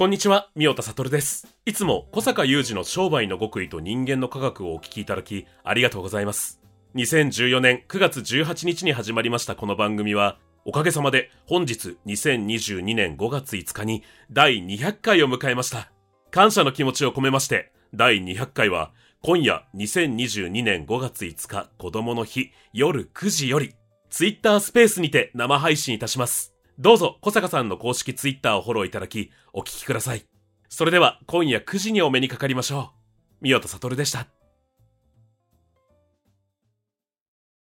こんにちは、三代田悟です。いつも小坂雄二の商売の極意と人間の科学をお聞きいただき、ありがとうございます。2014年9月18日に始まりましたこの番組は、おかげさまで本日2022年5月5日に第200回を迎えました。感謝の気持ちを込めまして、第200回は今夜2022年5月5日子供の日夜9時より、ツイッタースペースにて生配信いたします。どうぞ小坂さんの公式ツイッターをフォローいただき、お聞きください。それでは今夜9時にお目にかかりましょう。宮田悟でした。